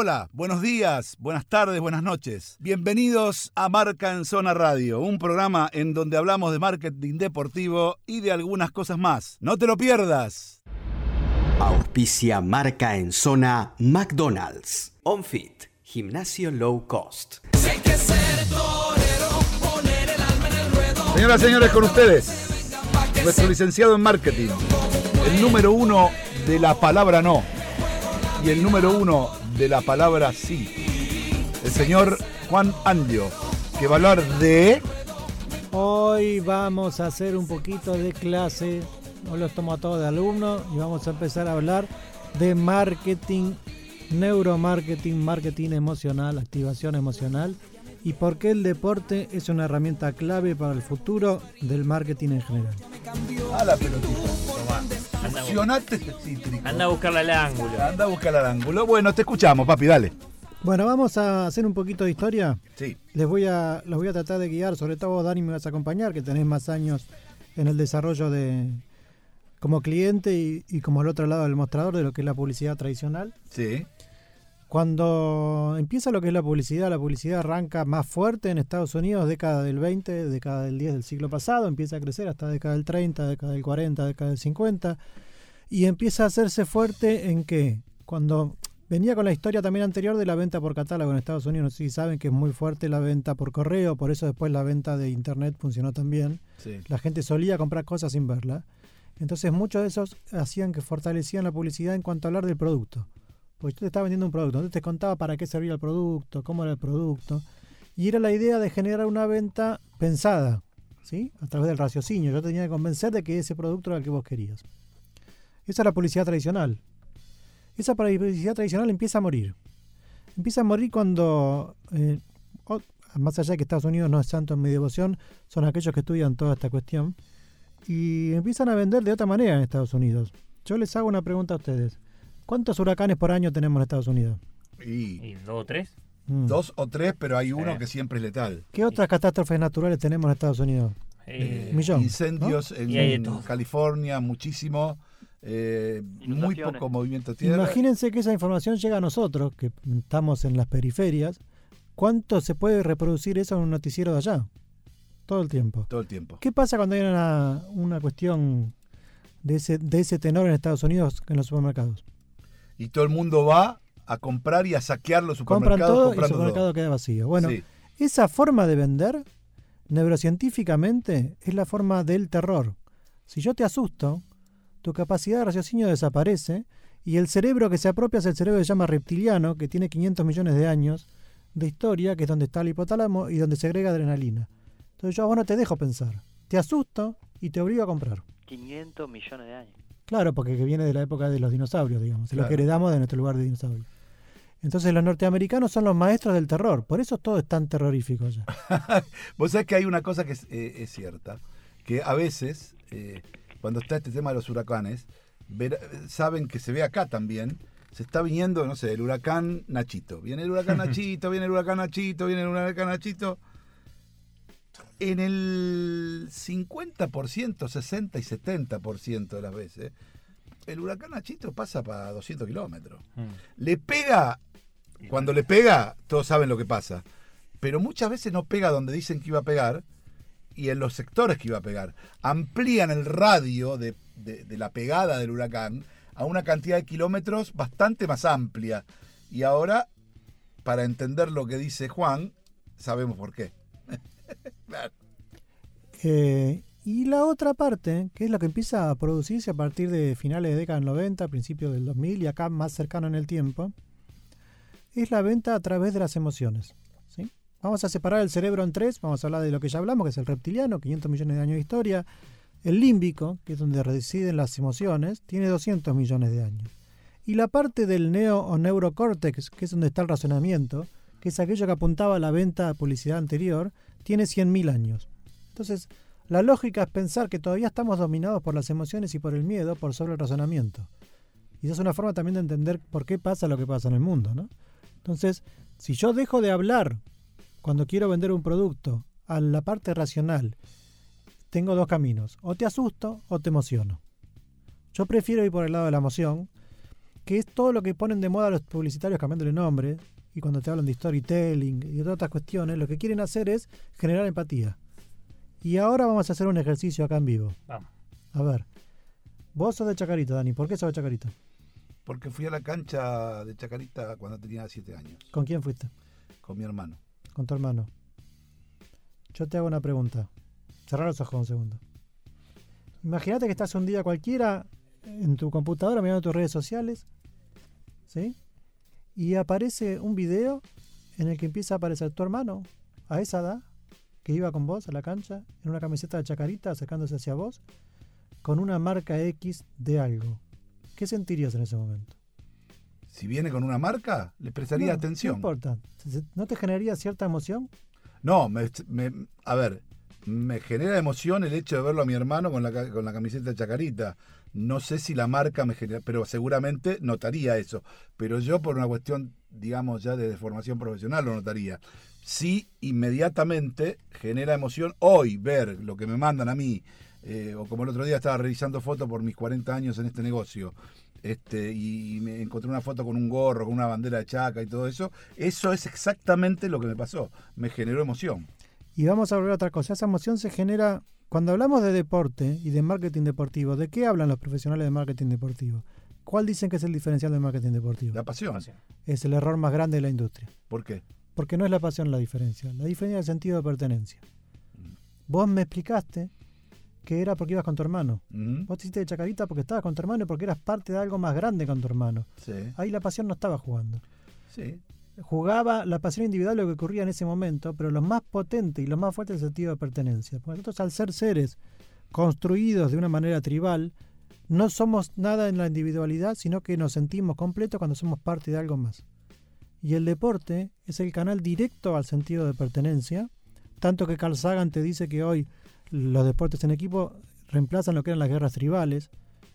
Hola, buenos días, buenas tardes, buenas noches. Bienvenidos a Marca en Zona Radio, un programa en donde hablamos de marketing deportivo y de algunas cosas más. No te lo pierdas. Auspicia Marca en Zona McDonald's. OnFit, gimnasio low cost. Señoras y señores, con ustedes, nuestro licenciado en marketing, el número uno de la palabra no y el número uno de la palabra sí, el señor Juan Andio, que va a hablar de... Hoy vamos a hacer un poquito de clase, hoy los tomo a todos de alumnos y vamos a empezar a hablar de marketing, neuromarketing, marketing emocional, activación emocional y por qué el deporte es una herramienta clave para el futuro del marketing en general. A la pelotita. Tomá. Fusionate este cítrico. Anda a buscarle al ángulo. Anda a buscar al ángulo. Bueno, te escuchamos, papi, dale. Bueno, vamos a hacer un poquito de historia. Sí. Les voy a, los voy a tratar de guiar, sobre todo Dani me vas a acompañar, que tenés más años en el desarrollo de como cliente y, y como al otro lado del mostrador de lo que es la publicidad tradicional. Sí. Cuando empieza lo que es la publicidad, la publicidad arranca más fuerte en Estados Unidos, década del 20, década del 10 del siglo pasado, empieza a crecer hasta década del 30, década del 40, década del 50, y empieza a hacerse fuerte en que cuando venía con la historia también anterior de la venta por catálogo en Estados Unidos, no sé si saben que es muy fuerte la venta por correo, por eso después la venta de internet funcionó también. Sí. La gente solía comprar cosas sin verla. Entonces muchos de esos hacían que fortalecían la publicidad en cuanto a hablar del producto. Porque tú te estabas vendiendo un producto, entonces te contaba para qué servía el producto, cómo era el producto. Y era la idea de generar una venta pensada, ¿sí? A través del raciocinio. Yo tenía que convencer de que ese producto era el que vos querías. Esa es la publicidad tradicional. Esa publicidad tradicional empieza a morir. Empieza a morir cuando, eh, más allá de que Estados Unidos no es santo en mi devoción, son aquellos que estudian toda esta cuestión, y empiezan a vender de otra manera en Estados Unidos. Yo les hago una pregunta a ustedes. ¿Cuántos huracanes por año tenemos en Estados Unidos? Y ¿Y dos o tres? Mm. dos o tres, pero hay uno Eh. que siempre es letal. ¿Qué otras catástrofes naturales tenemos en Estados Unidos? Eh, millón, Incendios en. California, muchísimo. eh, muy poco movimiento de tierra. Imagínense que esa información llega a nosotros, que estamos en las periferias. ¿Cuánto se puede reproducir eso en un noticiero de allá? Todo el tiempo. Todo el tiempo. ¿Qué pasa cuando hay una, una cuestión de ese, de ese tenor en Estados Unidos en los supermercados? Y todo el mundo va a comprar y a saquear los Compran supermercados todo y el comprando supermercado todo. queda vacío. Bueno, Sí. esa forma de vender, neurocientíficamente, es la forma del terror. Si yo te asusto, tu capacidad de raciocinio desaparece y el cerebro que se apropia es el cerebro que se llama reptiliano, que tiene 500 millones de años de historia, que es donde está el hipotálamo y donde segrega adrenalina. Entonces yo a vos no te dejo pensar. Te asusto y te obligo a comprar. 500 millones de años. Claro, porque que viene de la época de los dinosaurios, digamos, es lo Claro. que heredamos de nuestro lugar de dinosaurio. Entonces los norteamericanos son los maestros del terror, por eso todo es tan terrorífico allá. Vos sabés que hay una cosa que es, eh, es cierta, que a veces, eh, cuando está este tema de los huracanes, ver- saben que se ve acá también, se está viniendo, no sé, el huracán Nachito. Viene el huracán Nachito, viene el huracán Nachito, viene el huracán Nachito. En el 50%, 60 y 70% de las veces, el huracán Nachito pasa para 200 kilómetros. mm. Le pega, cuando le pega, todos saben lo que pasa. Pero muchas veces no pega donde dicen que iba a pegar y en los sectores que iba a pegar. Amplían el radio de, de- de la pegada del huracán a una cantidad de kilómetros bastante más amplia. Y ahora, para entender lo que dice Juan, sabemos por qué. Eh, y la otra parte, que es lo que empieza a producirse a partir de finales de década del 90, principios del 2000 y acá más cercano en el tiempo, es la venta a través de las emociones. ¿sí? Vamos a separar el cerebro en tres, vamos a hablar de lo que ya hablamos, que es el reptiliano, 500 millones de años de historia, el límbico, que es donde residen las emociones, tiene 200 millones de años. Y la parte del neo o neurocórtex, que es donde está el razonamiento, que es aquello que apuntaba a la venta a publicidad anterior, tiene 100.000 años. Entonces, la lógica es pensar que todavía estamos dominados por las emociones y por el miedo por sobre el razonamiento. Y esa es una forma también de entender por qué pasa lo que pasa en el mundo, ¿no? Entonces, si yo dejo de hablar cuando quiero vender un producto a la parte racional, tengo dos caminos. O te asusto o te emociono. Yo prefiero ir por el lado de la emoción, que es todo lo que ponen de moda los publicitarios cambiándole nombre, y cuando te hablan de storytelling y de otras cuestiones, lo que quieren hacer es generar empatía. Y ahora vamos a hacer un ejercicio acá en vivo. Vamos. A ver, vos sos de Chacarita, Dani, ¿por qué sos de Chacarita? Porque fui a la cancha de Chacarita cuando tenía 7 años, ¿Con quién fuiste? con mi hermano. Con tu hermano. Yo te hago una pregunta. Cerrar los ojos un segundo. Imagínate que estás un día cualquiera en tu computadora mirando tus redes sociales, ¿sí? Y aparece un video en el que empieza a aparecer tu hermano a esa edad, que iba con vos a la cancha, en una camiseta de chacarita, acercándose hacia vos, con una marca X de algo. ¿Qué sentirías en ese momento? Si viene con una marca, le prestaría No, atención. No importa. ¿No te generaría cierta emoción? No, me, me- a ver, me genera emoción el hecho de verlo a mi hermano con la, con la camiseta de Chacarita. No sé si la marca me genera, pero seguramente notaría eso. Pero yo por una cuestión, digamos, ya de formación profesional lo notaría. Sí, inmediatamente genera emoción hoy ver lo que me mandan a mí, eh, o como el otro día estaba revisando fotos por mis 40 años en este negocio, este, y me encontré una foto con un gorro, con una bandera de chaca y todo eso. Eso es exactamente lo que me pasó. Me generó emoción. Y vamos a volver a otra cosa. Esa emoción se genera cuando hablamos de deporte y de marketing deportivo. ¿De qué hablan los profesionales de marketing deportivo? ¿Cuál dicen que es el diferencial del marketing deportivo? La pasión. Pasión. Es el error más grande de la industria. ¿Por qué? Porque no es la pasión la diferencia. La diferencia es el sentido de pertenencia. Vos me explicaste que era porque ibas con tu hermano. Ujú. Vos te hiciste de chacarita porque estabas con tu hermano y porque eras parte de algo más grande con tu hermano. Sí, Ahí la pasión no estaba jugando. sí. jugaba la pasión individual lo que ocurría en ese momento, pero lo más potente y lo más fuerte es el sentido de pertenencia. Porque nosotros al ser seres construidos de una manera tribal, no somos nada en la individualidad, sino que nos sentimos completos cuando somos parte de algo más. Y el deporte es el canal directo al sentido de pertenencia, tanto que Carl Sagan te dice que hoy los deportes en equipo reemplazan lo que eran las guerras tribales.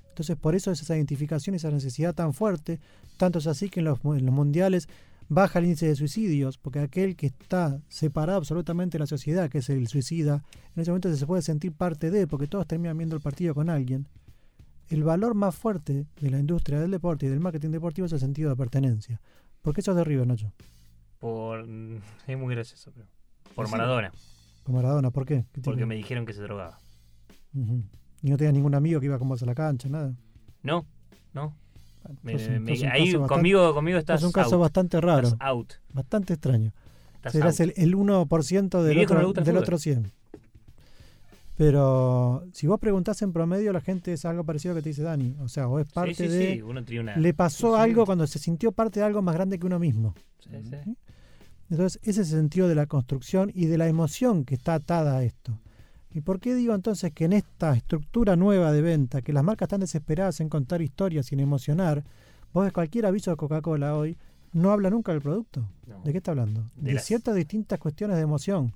Entonces por eso es esa identificación esa necesidad tan fuerte, tanto es así que en los, en los mundiales baja el índice de suicidios, porque aquel que está separado absolutamente de la sociedad, que es el suicida, en ese momento se puede sentir parte de, porque todos terminan viendo el partido con alguien. El valor más fuerte de la industria del deporte y del marketing deportivo es el sentido de pertenencia. ¿Por qué sos de River, Nacho? Por... mm, Es muy gracioso, pero... Por. Maradona. Con Maradona, ¿por qué? ¿Qué Porque me dijeron que se drogaba. Y no tenías ningún amigo que iba con vos a la cancha, nada. No, no. Bueno, Me- sos un- me- sos un ahí bastante- conmigo, conmigo estás sos un caso out. bastante raro, Estás out. bastante extraño. Estás Serás out. el, el 1% Mi del, otro, del otro 100. Pero si vos preguntás en promedio, la gente es algo parecido a lo que te dice Dani. O sea, o es parte sí, sí, de... sí, uno tiene una... Le pasó algo cuando se sintió parte de algo más grande que uno mismo. Sí, sí. Entonces, ese es el sentido de la construcción y de la emoción que está atada a esto. ¿Y por qué digo entonces que en esta estructura nueva de venta, que las marcas están desesperadas en contar historias sin emocionar, vos ves cualquier aviso de Coca-Cola hoy, no habla nunca del producto. No. ¿De qué está hablando? De De, las- ciertas distintas cuestiones de emoción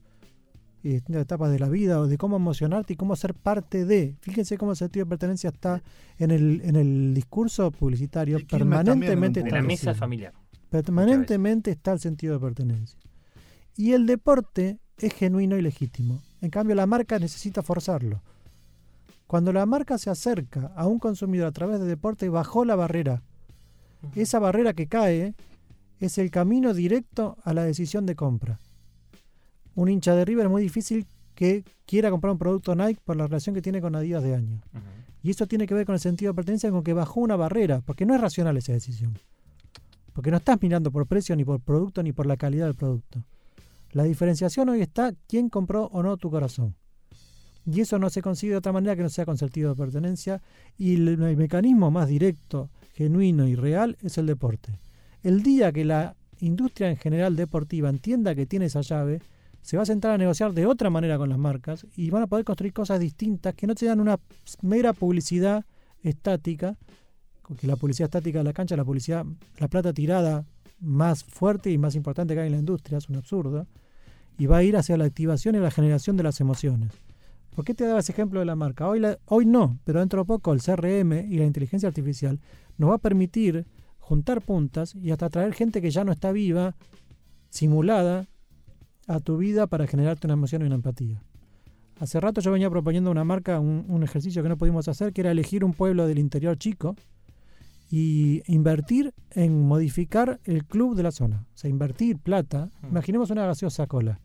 y distintas etapas de la vida o de cómo emocionarte y cómo ser parte de. Fíjense cómo el sentido de pertenencia está en el, en el discurso publicitario Quilmes también en permanentemente la mesa familiar. Permanentemente está el sentido de pertenencia. Y el deporte es genuino y legítimo. En cambio, la marca necesita forzarlo. Cuando la marca se acerca a un consumidor a través de deporte, bajó la barrera. Esa barrera que cae es el camino directo a la decisión de compra. Un hincha de River es muy difícil que quiera comprar un producto Nike por la relación que tiene con Adidas de año. Y eso tiene que ver con el sentido de pertenencia, con que bajó una barrera, porque no es racional esa decisión. Porque no estás mirando por precio, ni por producto, ni por la calidad del producto. La diferenciación hoy está quién compró o no tu corazón. Y eso no se consigue de otra manera que no sea con sentido de pertenencia. Y el, el mecanismo más directo, genuino y real es el deporte. El día que la industria en general deportiva entienda que tiene esa llave, se va a sentar a negociar de otra manera con las marcas y van a poder construir cosas distintas que no sean una mera publicidad estática, porque la publicidad estática de la cancha, la publicidad, la plata tirada más fuerte y más importante que hay en la industria, es un absurdo, y va a ir hacia la activación y la generación de las emociones. ¿Por qué te daba ese ejemplo de la marca? Hoy, hoy no, pero dentro de poco el CRM y la inteligencia artificial nos va a permitir juntar puntas y hasta traer gente que ya no está viva, simulada, a tu vida para generarte una emoción y una empatía. Hace rato yo venía proponiendo a una marca un, un ejercicio que no pudimos hacer, que era elegir un pueblo del interior chico y invertir en modificar el club de la zona. O sea, invertir plata. Mm. Imaginemos una gaseosa cola,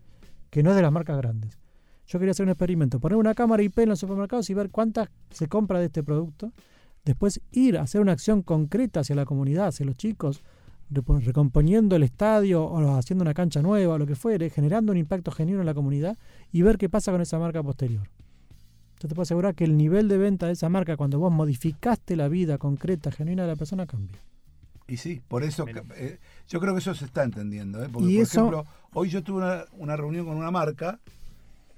que no es de las marcas grandes. Yo quería hacer un experimento, poner una cámara IP en los supermercados y ver cuántas se compra de este producto. Después ir a hacer una acción concreta hacia la comunidad, hacia los chicos, recomponiendo el estadio o haciendo una cancha nueva o lo que fuere, generando un impacto genuino en la comunidad y ver qué pasa con esa marca posterior. Yo te puedo asegurar que el nivel de venta de esa marca, cuando vos modificaste la vida concreta, genuina de la persona, cambia. Y sí, por eso eh, yo creo que eso se está entendiendo. ¿eh? Porque, Y por eso- ejemplo, hoy yo tuve una, una reunión con una marca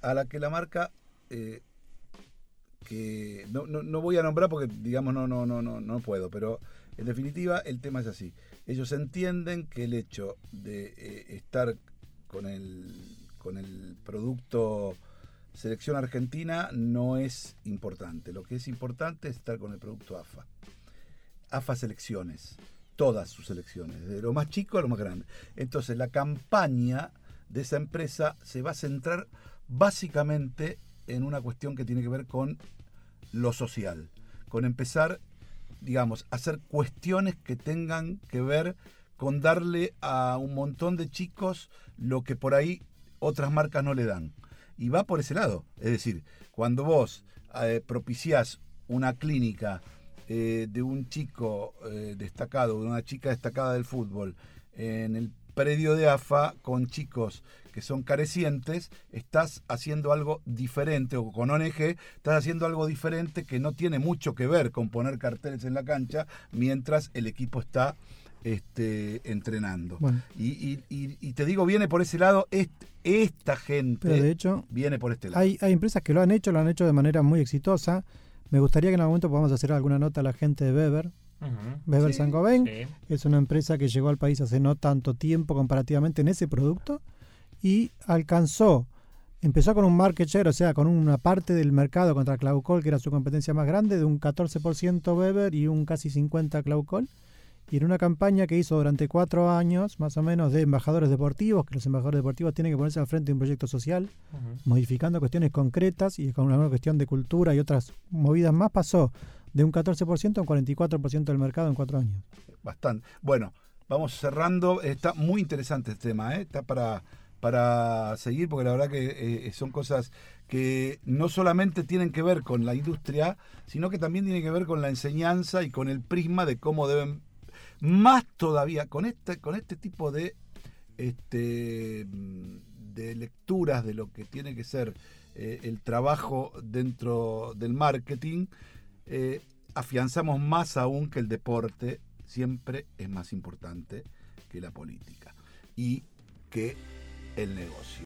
a la que la marca eh, que no, no, no voy a nombrar porque digamos no no no no no puedo, pero en definitiva el tema es así. Ellos entienden que el hecho de eh, estar con el con el producto selección argentina no es importante. Lo que es importante es estar con el producto AFA. AFA selecciones, todas sus selecciones, de lo más chico a lo más grande. Entonces la campaña de esa empresa se va a centrar básicamente en una cuestión que tiene que ver con lo social, con empezar, digamos, hacer cuestiones que tengan que ver con darle a un montón de chicos lo que por ahí otras marcas no le dan. Y va por ese lado. Es decir, cuando vos eh, propiciás una clínica eh, de un chico eh, destacado, de una chica destacada del fútbol, en el predio de AFA con chicos que son carecientes, estás haciendo algo diferente, o con ONG, estás haciendo algo diferente que no tiene mucho que ver con poner carteles en la cancha mientras el equipo está este, entrenando. Bueno, Y, y- y- y te digo, viene por ese lado, est- esta gente pero de hecho, viene por este lado. hay, hay empresas que lo han hecho, lo han hecho de manera muy exitosa. Me gustaría que en algún momento podamos hacer alguna nota a la gente de Weber. Weber Sí, es una empresa que llegó al país hace no tanto tiempo comparativamente en ese producto y alcanzó, empezó con un market share, o sea, con una parte del mercado contra Claucol, que era su competencia más grande, de un 14% Weber y un casi 50% Claucol. Y en una campaña que hizo durante cuatro años, más o menos, de embajadores deportivos, que los embajadores deportivos tienen que ponerse al frente de un proyecto social, modificando cuestiones concretas y con una cuestión de cultura y otras movidas más, pasó de un 14% a un 44% del mercado en cuatro años. Bastante. Bueno, vamos cerrando. Está muy interesante este tema, ¿eh? Está para, para seguir, porque la verdad que eh, son cosas que no solamente tienen que ver con la industria, sino que también tienen que ver con la enseñanza y con el prisma de cómo deben, más todavía, con este, con este tipo de, este, de lecturas de lo que tiene que ser eh, el trabajo dentro del marketing, eh, afianzamos más aún que el deporte siempre es más importante que la política y que el negocio.